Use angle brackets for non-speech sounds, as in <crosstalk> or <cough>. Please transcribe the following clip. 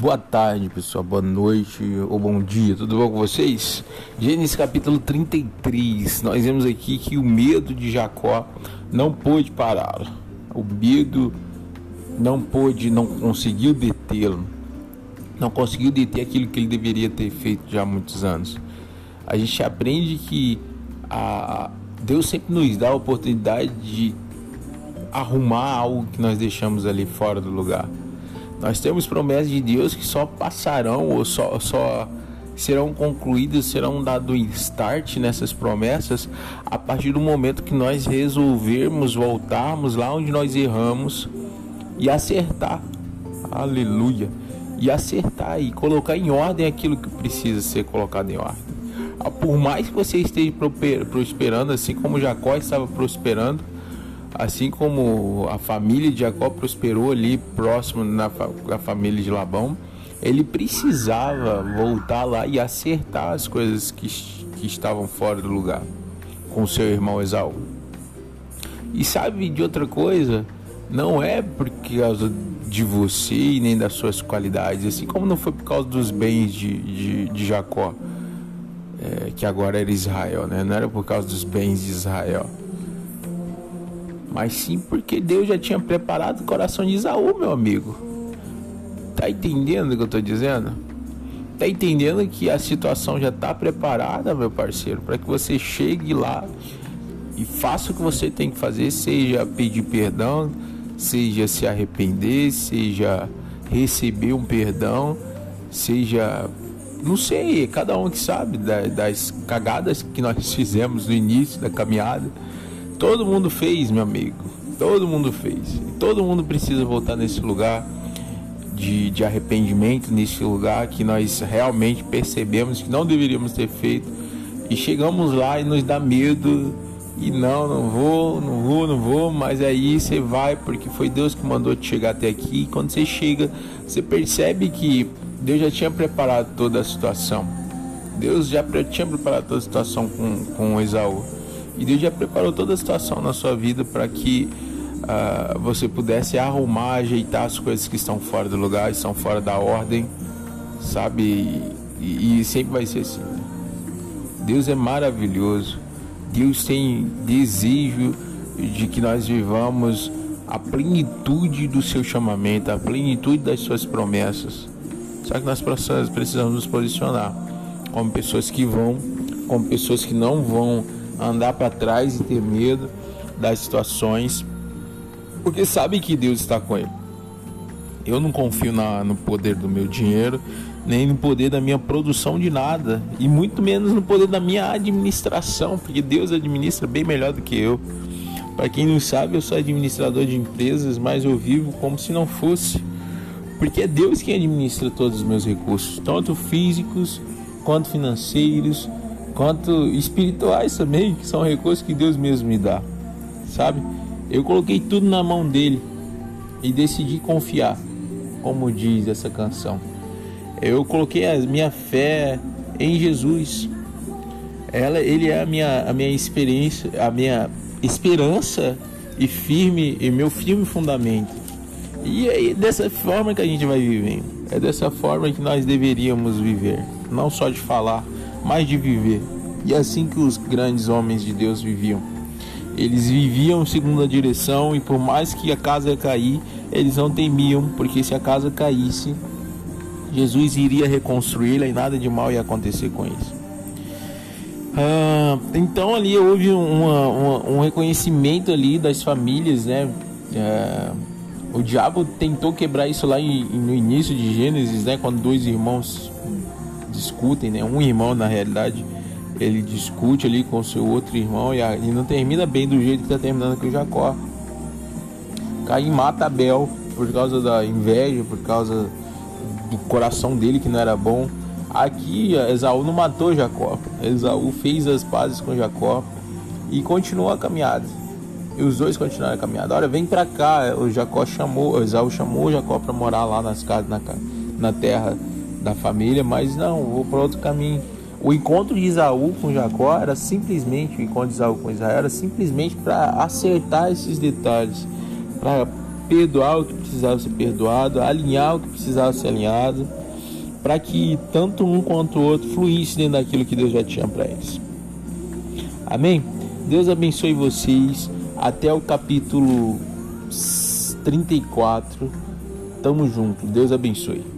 Boa tarde, pessoal. Boa noite ou bom dia. Tudo bom com vocês? Gênesis capítulo 33. Nós vemos aqui que o medo de Jacó não pôde pará-lo. O medo não pôde, não conseguiu detê-lo. Não conseguiu deter aquilo que ele deveria ter feito já há muitos anos. A gente aprende que a Deus sempre nos dá a oportunidade de arrumar algo que nós deixamos ali fora do lugar. Nós temos promessas de Deus que só passarão ou só, só serão concluídas, serão dado start nessas promessas a partir do momento que nós resolvermos voltarmos lá onde nós erramos e acertar. Aleluia. E acertar e colocar em ordem aquilo que precisa ser colocado em ordem. Ah, por mais que você esteja prosperando, assim como Jacó estava prosperando, Assim como a família de Jacó prosperou ali próximo na, na família de Labão, ele precisava voltar lá e acertar as coisas que, que estavam fora do lugar com seu irmão Esaú. E sabe de outra coisa? Não é por causa de você e nem das suas qualidades, assim como não foi por causa dos bens de, de, de Jacó, é, que agora era Israel, né? não era por causa dos bens de Israel mas sim porque Deus já tinha preparado o coração de Isaú, meu amigo. Tá entendendo o que eu tô dizendo? Tá entendendo que a situação já tá preparada, meu parceiro, para que você chegue lá e faça o que você tem que fazer, seja pedir perdão, seja se arrepender, seja receber um perdão, seja não sei, cada um que sabe das cagadas que nós <laughs> fizemos no início da caminhada Todo mundo fez, meu amigo. Todo mundo fez. Todo mundo precisa voltar nesse lugar de, de arrependimento, nesse lugar que nós realmente percebemos que não deveríamos ter feito. E chegamos lá e nos dá medo. E não, não vou, não vou, não vou. Mas aí você vai porque foi Deus que mandou te chegar até aqui. E quando você chega, você percebe que Deus já tinha preparado toda a situação. Deus já tinha preparado toda a situação com, com Esaú. E Deus já preparou toda a situação na sua vida para que uh, você pudesse arrumar, ajeitar as coisas que estão fora do lugar, estão fora da ordem, sabe? E, e sempre vai ser assim. Deus é maravilhoso. Deus tem desejo de que nós vivamos a plenitude do seu chamamento, a plenitude das suas promessas. Só que nós precisamos nos posicionar como pessoas que vão, como pessoas que não vão andar para trás e ter medo das situações, porque sabe que Deus está com ele. Eu não confio na, no poder do meu dinheiro, nem no poder da minha produção de nada, e muito menos no poder da minha administração, porque Deus administra bem melhor do que eu. Para quem não sabe, eu sou administrador de empresas, mas eu vivo como se não fosse, porque é Deus quem administra todos os meus recursos, tanto físicos quanto financeiros, quanto espirituais também, que são recursos que Deus mesmo me dá, sabe? Eu coloquei tudo na mão dele e decidi confiar, como diz essa canção. Eu coloquei a minha fé em Jesus. Ela, ele é a minha, a minha experiência, a minha esperança e firme e meu firme fundamento. E é dessa forma que a gente vai vivendo. É dessa forma que nós deveríamos viver, não só de falar, mas de viver. E é assim que os grandes homens de Deus viviam. Eles viviam segundo a direção e por mais que a casa cair, eles não temiam, porque se a casa caísse, Jesus iria reconstruí-la e nada de mal ia acontecer com eles. Ah, então ali houve uma, uma, um reconhecimento ali das famílias, né? Ah, o diabo tentou quebrar isso lá em, no início de Gênesis, né? Quando dois irmãos discutem, né? Um irmão na realidade ele discute ali com seu outro irmão e, e não termina bem do jeito que está terminando com o Jacó. Caim mata Abel por causa da inveja, por causa do coração dele que não era bom. Aqui Esaú não matou Jacó. Esaú fez as pazes com Jacó e continuou a caminhada. E os dois continuaram a caminhada. Olha, vem para cá. O Jacó chamou, Esaú chamou Jacó para morar lá nas casas, na, na terra da família, mas não, vou para outro caminho. O encontro de Isaú com Jacó era simplesmente, o encontro de Isaú com Israel era simplesmente para acertar esses detalhes, para perdoar o que precisava ser perdoado, alinhar o que precisava ser alinhado, para que tanto um quanto o outro fluísse dentro daquilo que Deus já tinha para eles. Amém? Deus abençoe vocês. Até o capítulo 34. Tamo junto. Deus abençoe.